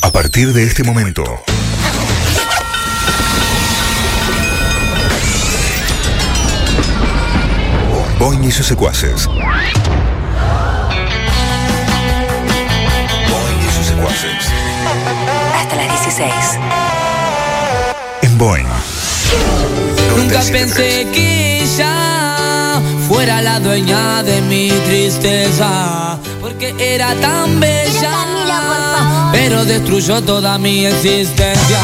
A partir de este momento. Boing y sus secuaces. Boing y sus secuaces. Hasta las 16. En Boing. Nunca 97.3. pensé que ella fuera la dueña de mi tristeza, porque era tan bella, pero destruyó toda mi existencia.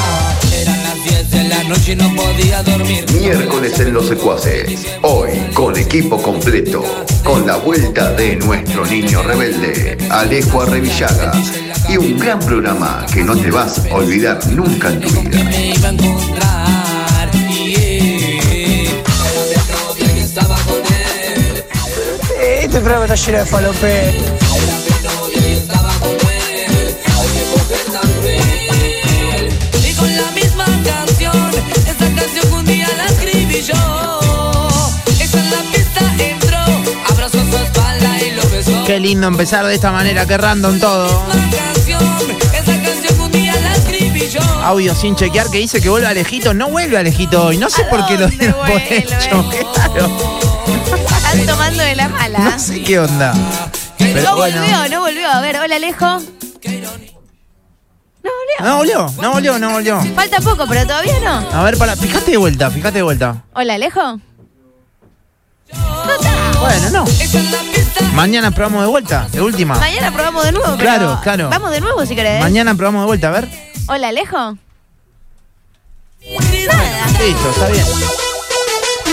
Eran las 10 de la noche y no podía dormir. Miércoles en los secuaces. Hoy con equipo completo. Con la vuelta de nuestro niño rebelde, Alejo Arrevillaga. Y un gran programa que no te vas a olvidar nunca en tu vida. Me iba a encontrar. yeah. Era de novia y estaba con él. Este programa está lleno de falopé. Con la misma canción, esa canción que un día la escribí yo. Esa en la pista entró, abrazó su espalda y lo besó. Qué lindo empezar de esta manera, qué random todo. canción, esa canción que un día la escribí yo. Audio sin chequear que dice que vuelve Alejito. No vuelve Alejito hoy. No sé por qué lo dieron por hecho. Claro. Están tomando de la mala. No sé qué onda. Pero no bueno. volvió, no volvió. A ver, hola Alejo. No volvió. No volvió, no volvió, no volvió. Falta poco, pero todavía no. A ver, para, fíjate de vuelta, fíjate de vuelta. Hola Alejo. Bueno, no. Mañana probamos de vuelta, de última. Mañana probamos de nuevo. pero Claro, claro. Vamos de nuevo si querés. Mañana probamos de vuelta, a ver. Hola Alejo. Listo, está bien.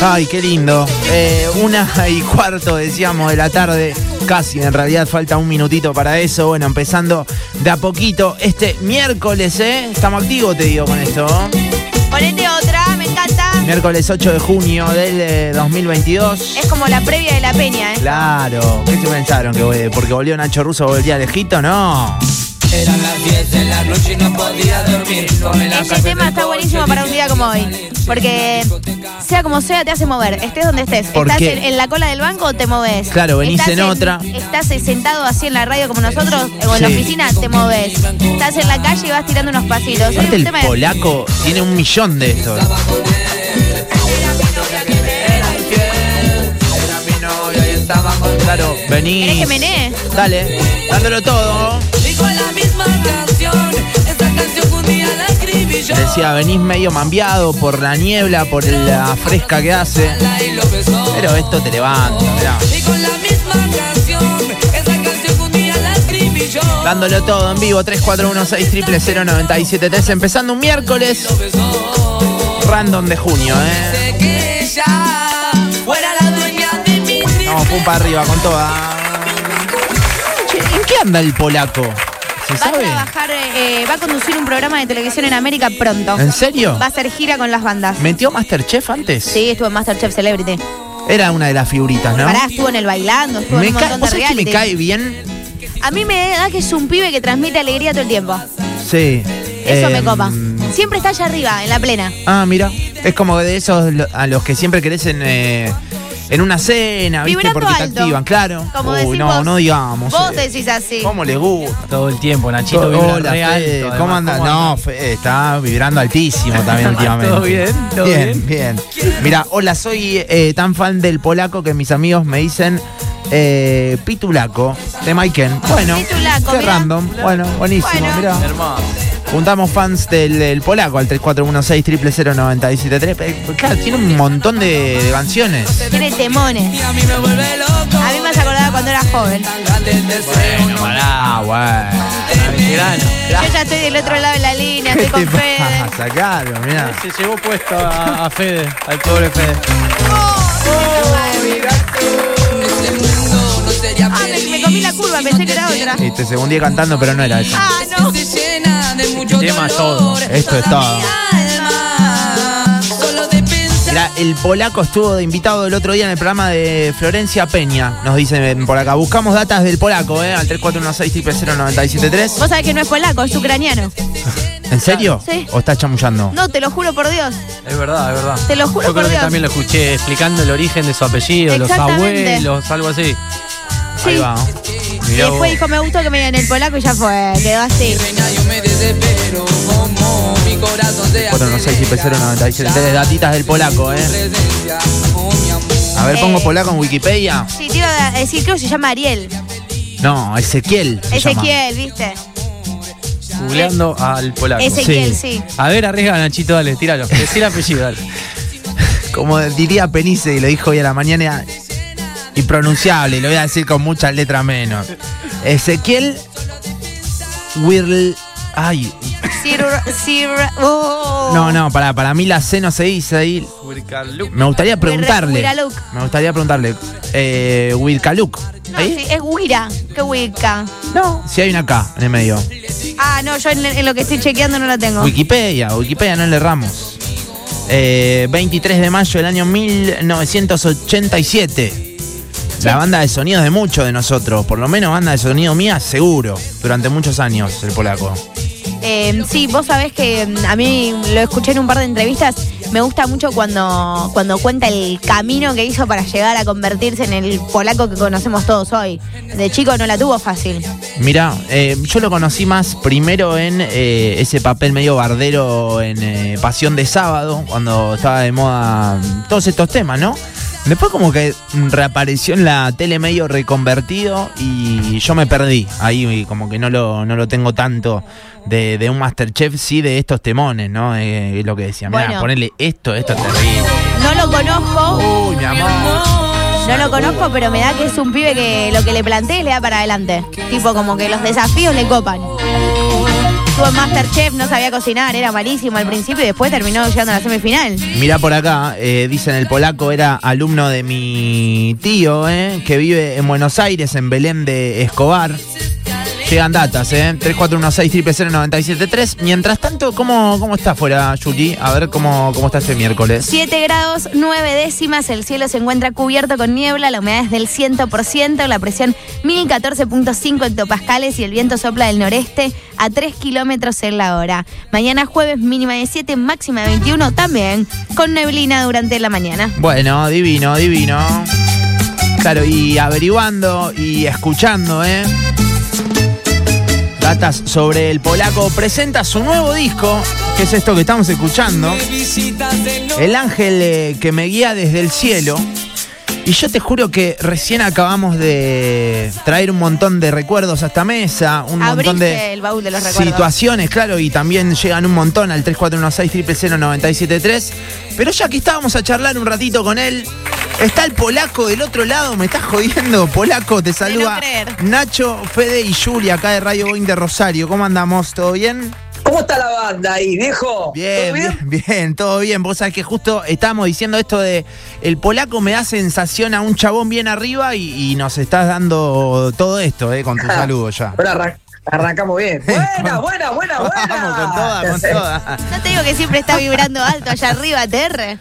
Ay, qué lindo. Eh, una y cuarto, decíamos, de la tarde. Casi, en realidad falta un minutito para eso. Bueno, empezando de a poquito este miércoles, ¿eh? Estamos activos, te digo, con esto. Ponete otra, me encanta. Miércoles 8 de junio del eh, 2022. Es como la previa de la peña, ¿eh? Claro, ¿qué se pensaron? que eh, porque volvió Nacho Russo volvía lejito? No. Eran las 10 de la noche y no podía dormir. Ese tema está buenísimo para un día como hoy. Porque sea como sea, te hace mover. Estés donde estés. ¿Por ¿Estás qué? en, en la cola del banco te moves? Claro, venís Estás en otra. Estás sentado así en la radio como nosotros, o en la oficina, te moves. Estás en la calle y vas tirando unos pasitos. Es un el tema de- polaco tiene un millón de estos. Claro, vení. ¿Querés que menee? Dale, dándolo todo. Decía, venís medio mambiado por la niebla, por la fresca que hace. Pero esto te levanta, mirá. Dándolo todo en vivo, 3416 Empezando un miércoles random de junio, ¿eh? Vamos, pum para arriba con toda. ¿En qué anda el polaco? ¿Se Va a trabajar, eh, va a conducir un programa de televisión en América pronto. ¿En serio? Va a hacer gira con las bandas. ¿Metió Masterchef antes? Sí, estuvo en Masterchef Celebrity. Era una de las figuritas, ¿no? Pará, estuvo en el bailando, estuvo me en un montón ¿Vos de sabés que me cae bien? A mí me da que es un pibe que transmite alegría todo el tiempo. Sí. Eso me Em, copa. Siempre está allá arriba, en la plena. Ah, mira. Es como de esos lo- a los que siempre querés en, eh, en una cena, ¿viste? Vibrando Porque te alto. activan, claro. Como Uy, decís no, vos. no digamos. Vos eh. decís así. ¿Cómo les gusta? Todo el tiempo, Nachito vibra Hola, re Fede. alto, ¿Cómo anda? No, Fede, está vibrando altísimo también últimamente. ¿Todo bien? ¿Todo bien, bien. Mira, hola, soy eh, tan fan del polaco que mis amigos me dicen eh, Pitulaco de Maiken. Bueno, Pitulaco, qué mirá. random. Bueno, buenísimo, Bueno. mirá. Hermoso. Juntamos fans del, del polaco al 3416 00973. Eh, Claro, tiene un montón de, de canciones. Tiene temones. a mí me vuelve loco. A mí me has acordado cuando era joven. Bueno, pará. Bueno. Yo ya estoy del otro lado de la línea, ¿Qué estoy con Fede. pasa? Claro, mirá. Se llevó puesto a, a Fede, al pobre Fede. Ah, me, me comí la curva, pensé que era otra. Y te segundí cantando, pero no era eso. Ah, no. Tema dolor. todo. Esto es todo. Mirá, el polaco estuvo de invitado el otro día en el programa de Florencia Peña. Nos dicen por acá. Buscamos datas del polaco, ¿eh? Al 3416 00973 Vos sabés que no es polaco, es ucraniano. ¿En serio? Sí. ¿O estás chamullando? No, te lo juro por Dios. Es verdad, es verdad. Te lo juro Yo por creo que Dios. también lo escuché explicando el origen de su apellido, los abuelos, algo así. Ahí va. Y después dijo, me gustó que me digan el polaco y ya fue, quedó así. Bueno, no sé si acelera. 097. Datitas del polaco, ¿eh? Presencia, oh, mi amor. A ver, pongo Eh. polaco en Wikipedia. Sí, te iba a decir, creo que se llama Ariel. No, Ezequiel. se llama. Ezequiel, ¿viste? Googleando al polaco. Ezequiel, Sí. sí. A ver, arriesga Nachito, dale, tíralo. Decí el apellido, dale. Como diría Penice y lo dijo hoy a la mañana, impronunciable, lo voy a decir con muchas letras menos. Ezequiel Wirl. Ay, Sir, Sir, oh. no, no, para, para mí la C no se dice ahí. Me gustaría preguntarle. Me gustaría preguntarle. Eh, Wirkaluk. No, ¿Ahí? sí, es Wira. ¿Qué Wicca? No. Si hay una K en el medio. Ah, no, yo en, en lo que estoy chequeando no la tengo. Wikipedia, Wikipedia, no le erramos. Eh, 23 de mayo del año 1987. La banda de sonidos de muchos de nosotros, por lo menos banda de sonido mía, seguro, durante muchos años, el polaco. Eh, sí, vos sabés que mm, a mí lo escuché en un par de entrevistas. Me gusta mucho cuando, cuando cuenta el camino que hizo para llegar a convertirse en el polaco que conocemos todos hoy. De chico no la tuvo fácil. Mira, eh, yo lo conocí más primero en eh, ese papel medio bardero en eh, Pasión de Sábado, cuando estaba de moda todos estos temas, ¿no? Después como que reapareció en la tele medio reconvertido y yo me perdí. Ahí como que no lo, no lo tengo tanto de, de un Masterchef, sí de estos temones, ¿no? Eh, es lo que decía. Mira, Bueno. ponerle esto, esto es terrible. No lo conozco, Uy, mi amor. no lo conozco, pero me da que es un pibe que lo que le plantees le da para adelante. Tipo como que los desafíos le copan. Estuvo en Masterchef, no sabía cocinar, era malísimo al principio y después terminó llegando a la semifinal. Mira por acá, eh, dicen el polaco era alumno de mi tío, eh, que vive en Buenos Aires, en Belén de Escobar. Llegan datas, ¿eh? 3416-000973. Mientras tanto, ¿cómo, cómo está afuera, Julie? A ver cómo, cómo está este miércoles. 7 grados 9 décimas, el cielo se encuentra cubierto con niebla, la humedad es del 100%, la presión 1014.5 hectopascales y el viento sopla del noreste a 3 kilómetros en la hora. Mañana jueves mínima de 7, máxima de 21 también, con neblina durante la mañana. Bueno, divino, divino. Claro, y averiguando y escuchando, ¿eh? Datas sobre el polaco. Presenta su nuevo disco, que es esto que estamos escuchando. El ángel eh, que me guía desde el cielo. Y yo te juro que recién acabamos de traer un montón de recuerdos a esta mesa, un montón de el baúl de los recuerdos. situaciones, claro, y también llegan un montón al 3416-000973. Pero ya que estábamos a charlar un ratito con él, está el polaco del otro lado, me estás jodiendo, polaco, te saluda. Nacho, Fede y Julia acá de Radio Boeing de Rosario. ¿Cómo andamos? ¿Todo bien? ¿Cómo está la banda ahí, viejo? Bien, ¿Todo bien, bien, todo bien. Vos sabés que justo estábamos diciendo esto de el polaco me da sensación a un chabón bien arriba y, y nos estás dando todo esto, eh, con tu saludo ya. Arran- arrancamos bien. Buena, buena, buena, buena. Vamos con toda, con toda. No te digo que siempre está vibrando alto allá arriba, TR.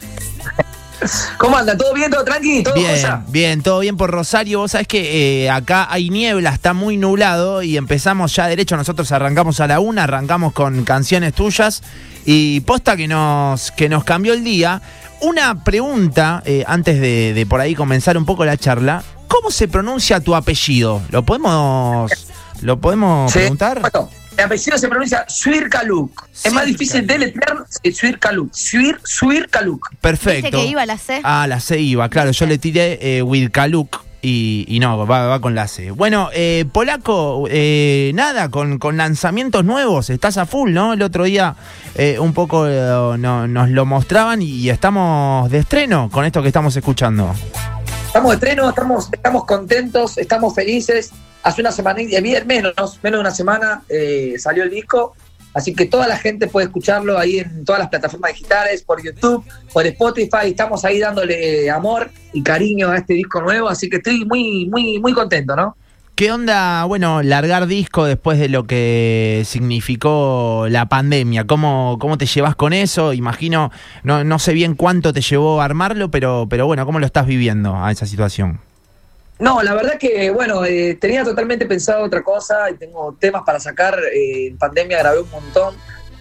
¿Cómo anda? ¿Todo bien? ¿Todo tranqui? ¿Todo Bien, cosa? bien, todo bien por Rosario. Vos sabés que eh, acá hay niebla, está muy nublado y empezamos ya derecho. Nosotros arrancamos a la una, arrancamos con canciones tuyas y posta que nos, que nos cambió el día. Una pregunta eh, antes de, de por ahí comenzar un poco la charla. ¿Cómo se pronuncia tu apellido? ¿Lo podemos, lo podemos Sí. preguntar? Bueno, el apellido se pronuncia Suirkaluk. Es más difícil de letrear Suirkaluk. Suir, Suirkaluk. Perfecto. Viste que iba la C. Ah, la C iba, claro. Yo le tiré eh, Wilkaluk y, y no, va, va con la C. Bueno, eh, Polaco, eh, nada, con, con lanzamientos nuevos, estás a full, ¿no? El otro día eh, un poco eh, no- nos lo mostraban y estamos de estreno con esto que estamos escuchando. Estamos de estreno, estamos, estamos contentos, estamos felices. Hace una semana, y bien, menos, menos de una semana eh, salió el disco. Así que toda la gente puede escucharlo ahí en todas las plataformas digitales, por YouTube, por Spotify. Estamos ahí dándole amor y cariño a este disco nuevo. Así que estoy muy, muy, muy contento, ¿no? ¿Qué onda, bueno, largar disco después de lo que significó la pandemia? ¿Cómo, cómo te llevas con eso? Imagino, no, no sé bien cuánto te llevó a armarlo, pero, pero bueno, ¿cómo lo estás viviendo a esa situación? No, la verdad que, bueno, eh, tenía totalmente pensado otra cosa y tengo temas para sacar. eh, en pandemia grabé un montón.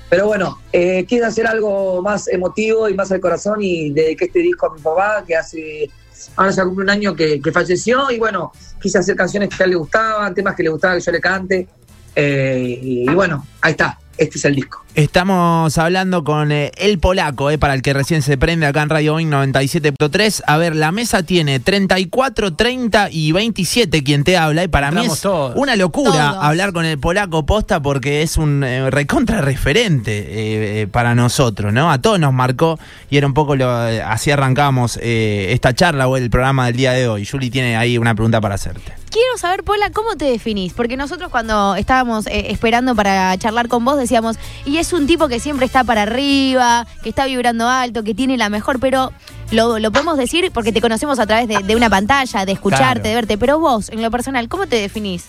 Pero bueno, eh, quise hacer algo más emotivo y más al corazón y dediqué este disco a mi papá, que hace ahora se cumple un año que, que falleció y bueno, quise hacer canciones que a él le gustaban, temas que le gustaba que yo le cante. eh, y, y bueno, ahí está, este es el disco. Estamos hablando con eh, el polaco, eh, para el que recién se prende acá en Radio Boeing 97.3. A ver, la mesa tiene 34, 30 y 27 quien te habla. Y para mí Entramos es todos. una locura Todos. hablar con el polaco posta porque es un eh, recontra referente eh, eh, para nosotros, ¿no? A todos nos marcó y era un poco lo. eh, así arrancamos eh, esta charla o el programa del día de hoy. Juli tiene ahí una pregunta para hacerte. Quiero saber, Pola, ¿cómo te definís? Porque nosotros cuando estábamos eh, esperando para charlar con vos decíamos, y es un tipo que siempre está para arriba, que está vibrando alto, que tiene la mejor, pero lo, lo podemos decir porque te conocemos a través de, de una pantalla, de escucharte, Claro. de verte, pero vos, en lo personal, ¿cómo te definís?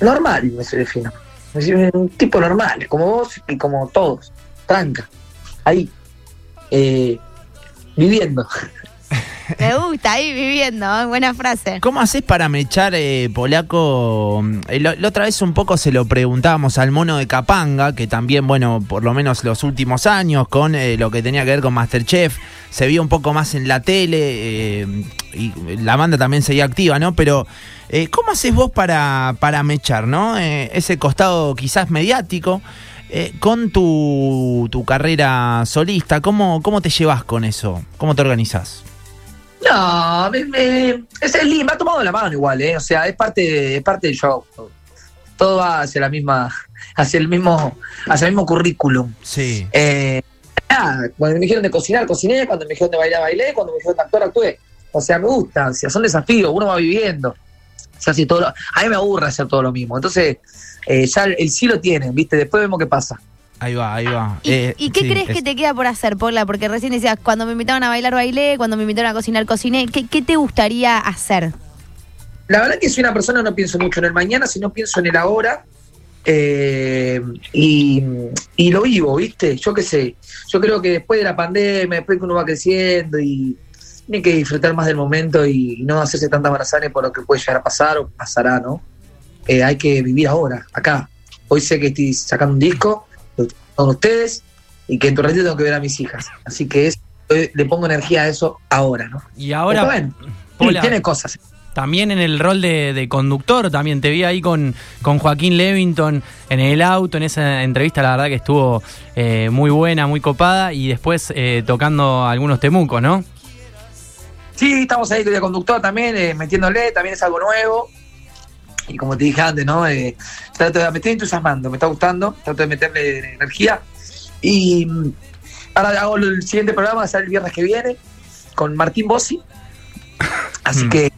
Normal, me se defino un tipo normal, como vos y como todos. Tranca. Ahí. Eh, viviendo. Me gusta, ahí viviendo, ¿eh? buena frase. ¿Cómo haces para mechar, eh, polaco? Eh, la otra vez un poco se lo preguntábamos al mono de Capanga, que también, bueno, por lo menos los últimos años, con lo que tenía que ver con Masterchef, se vio un poco más en la tele, y la banda también seguía activa, ¿no? Pero, ¿cómo haces vos para, para mechar, ¿no? Ese costado quizás mediático. con tu, tu carrera solista, ¿cómo, ¿cómo te llevas con eso? ¿Cómo te organizás? No, me, me- es el me ha tomado la mano igual, ¿eh? O sea, es parte, es parte del show. Todo va hacia la misma, hacia el mismo, hacia el mismo currículum. Sí. Eh, nada, cuando me dijeron de cocinar, cociné, cuando me dijeron de bailar, bailé, cuando me dijeron de actuar, actué. O sea, me gusta, o sea, son desafíos, uno va viviendo. O sea, si todo lo- a mí me aburre hacer todo lo mismo. Entonces, eh, ya el, el sí lo tienen, ¿viste? Después vemos qué pasa. Ahí va, ahí va. ¿Y, Eh, y qué sí, crees es- que te queda por hacer, Pola? Porque recién decías, cuando me invitaban a bailar, bailé, cuando me invitaron a cocinar, cociné. ¿Qué, qué te gustaría hacer? La verdad que soy una persona no pienso mucho en el mañana, sino pienso en el ahora. eh, y, y lo vivo, ¿viste? Yo qué sé. Yo creo que después de la pandemia, después que uno va creciendo y tiene que disfrutar más del momento y, no hacerse tantas barazanes por lo que puede llegar a pasar o pasará, ¿no? Eh, hay que vivir ahora, acá. Hoy sé que estoy sacando un disco con ustedes y que en tu ratito tengo que ver a mis hijas. Así que es, le pongo energía a eso ahora, ¿no? Y ahora, Pola, tiene cosas. también en el rol de, de conductor, también te vi ahí con, con Joaquín Levington en el auto, en esa entrevista, la verdad que estuvo eh, muy buena, muy copada, y después eh, tocando algunos temucos, ¿no? Sí, estamos ahí de conductor también, eh, metiéndole, también es algo nuevo. Y como te dije antes, ¿no? Eh, trato de, me estoy entusiasmando, me está gustando, trato de meterle energía. Y mm, ahora hago el siguiente programa, sale el viernes que viene, con Martín Bossi. Así Mm. que,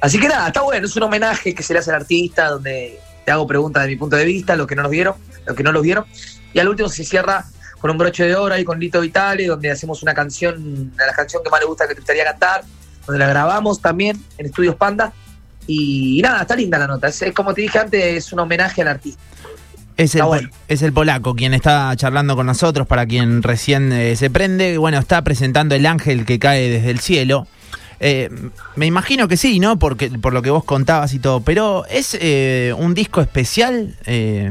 así que nada, está bueno, es un homenaje que se le hace al artista, donde te hago preguntas de mi punto de vista, los que no nos vieron, los que no los vieron. Y al último se cierra con un broche de oro y con Lito Vitale, donde hacemos una canción, la canción que más le gusta que te gustaría cantar, donde la grabamos también en Estudios Panda. Y, nada, está linda la nota. Es, es como te dije antes, es un homenaje al artista. Es el, bueno. es el polaco quien está charlando con nosotros, para quien recién eh, se prende. Bueno, está presentando El Ángel que cae desde el cielo. Eh, me imagino que sí, ¿no? Porque, por lo que vos contabas y todo. Pero es eh, un disco especial, eh,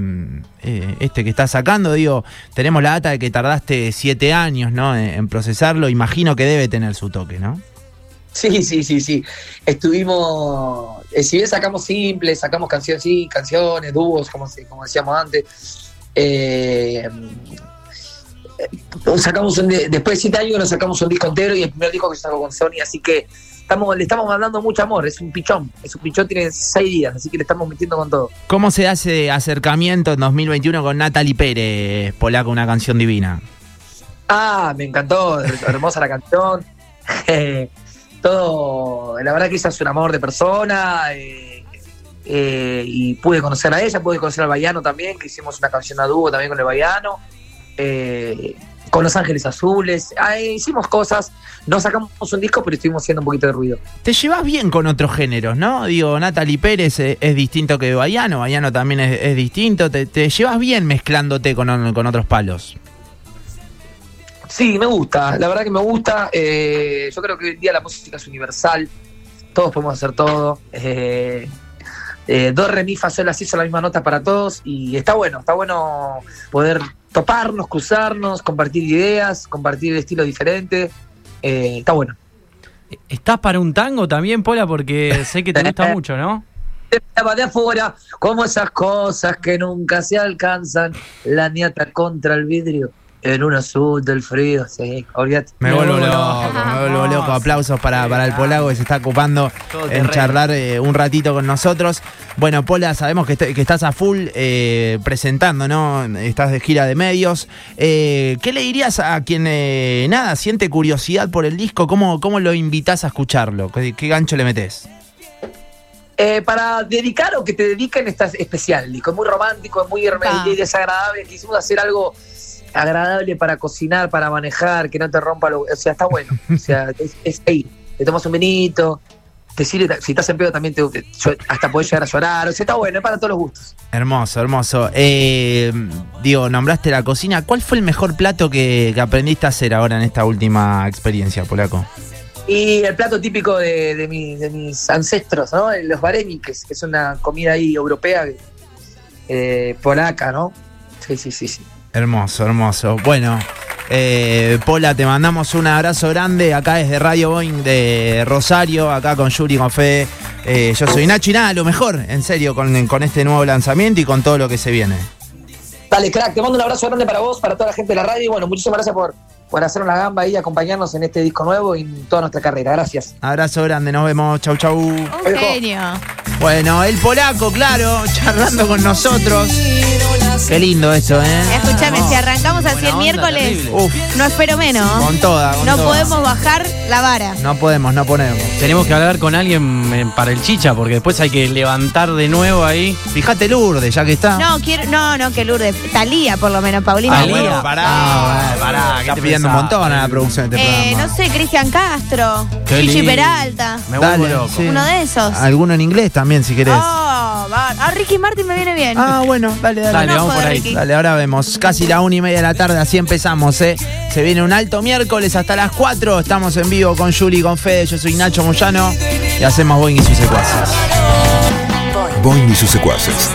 eh, este que estás sacando. Digo, tenemos la data de que tardaste siete años, ¿no? En, en procesarlo. Imagino que debe tener su toque, ¿no? Sí, sí, sí, sí. Estuvimos, eh, si bien sacamos simples, sacamos canciones, sí, canciones, dúos, como, se- como decíamos antes. eh, eh, sacamos un después de siete años nos sacamos un disco entero y el primer disco que yo saco con Sony, así que estamos, le estamos mandando mucho amor, es un pichón, es un pichón, tiene seis días, así que le estamos metiendo con todo. ¿Cómo se hace acercamiento en 2021 con Natalie Pérez, polaco, una canción divina? Ah, me encantó, hermosa la canción. Todo, la verdad que ella es un amor de persona. eh, eh, y pude conocer a ella, pude conocer al Baiano también, que hicimos una canción a dúo también con el Baiano. eh, con Los Ángeles Azules. Hicimos cosas, no sacamos un disco, pero estuvimos haciendo un poquito de ruido. Te llevas bien con otros géneros, ¿no? Digo, Natalie Pérez es, distinto que Baiano, Baiano también es, distinto. Te, llevas bien mezclándote con otros palos. Sí, me gusta, la verdad que me gusta. eh, yo creo que hoy en día la música es universal, todos podemos hacer todo. Eh, eh, dos re, mi, fa, sol, así son la misma nota para todos y está bueno, está bueno poder toparnos, cruzarnos, compartir ideas, compartir estilos diferentes. eh, está bueno. ¿Estás para un tango también, Pola? Porque sé que te gusta mucho, ¿no? De afuera, como esas cosas que nunca se alcanzan. La niata contra el vidrio en un azul del frío. Sí, olvídate. Me vuelvo loco, me vuelvo loco. Aplausos para, para el polaco que se está ocupando Todo en terreno. charlar eh, un ratito con nosotros. Bueno, Pola, sabemos que, est- que estás a full eh, presentando, ¿no? Estás de gira de medios. Eh, ¿Qué le dirías a quien, eh, nada, siente curiosidad por el disco? ¿Cómo, cómo lo invitas a escucharlo? ¿Qué, qué gancho le metes? Eh, para dedicar o que te dediquen está especial, disco. Es muy romántico, es muy Ah. y desagradable. Quisimos hacer algo agradable para cocinar, para manejar, que no te rompa lo. O sea, está bueno. O sea, es, es ahí. Te tomas un vinito, te sirve, si estás en pedo también te, hasta podés llegar a llorar. O sea, está bueno, es para todos los gustos. Hermoso, hermoso. Eh, digo, nombraste la cocina. ¿Cuál fue el mejor plato que, que aprendiste a hacer ahora en esta última experiencia, Polaco? Y el plato típico de, de, mi- de mis ancestros, ¿no? Los varenikes, que es una comida ahí europea, eh, polaca, ¿no? Sí, sí, sí, sí. Hermoso, hermoso. Bueno, eh, Pola, te mandamos un abrazo grande acá desde Radio Boeing de Rosario, acá con Yuri, con Fede. Eh, yo soy Nacho y nada, lo mejor, en serio, con, con este nuevo lanzamiento y con todo lo que se viene. Dale, crack, te mando un abrazo grande para vos, para toda la gente de la radio. Y bueno, muchísimas gracias por, por hacer una gamba y acompañarnos en este disco nuevo y en toda nuestra carrera. Gracias. Abrazo grande, nos vemos, chau chau. Un genio. Bueno, el polaco, claro, charlando con nosotros. Qué lindo esto, ¿eh? Escúchame, si arrancamos así el miércoles. Uf, no espero menos. con toda, con No toda. podemos bajar la vara. No podemos, no ponemos. Tenemos que hablar con alguien eh, para el chicha, porque después hay que levantar de nuevo ahí. Fíjate Lourdes, ya que está. No, quiero, no, no, que Lourdes. Talía, por lo menos, Paulina. Talía. Rubio. bueno, pará, Ah, pará, ¿qué Está te pidiendo un pensás? montón a la producción de este Eh, programa. no sé, Cristian Castro, Qué Chichi lindo. Peralta. Me vuelvo Dale, loco. sí. Uno de esos. Alguno en inglés también, si querés. Oh, A Ricky Martin me viene bien. Ah, bueno, dale, dale. Dale, No vamos por ahí. Ricky. Dale, ahora vemos. Casi la una y media de la tarde, así empezamos, ¿eh? Se viene un alto miércoles hasta las 4. Estamos en vivo con Juli, con Fede. Yo soy Nacho Moyano y hacemos Boeing y sus secuaces. Boing y sus secuaces.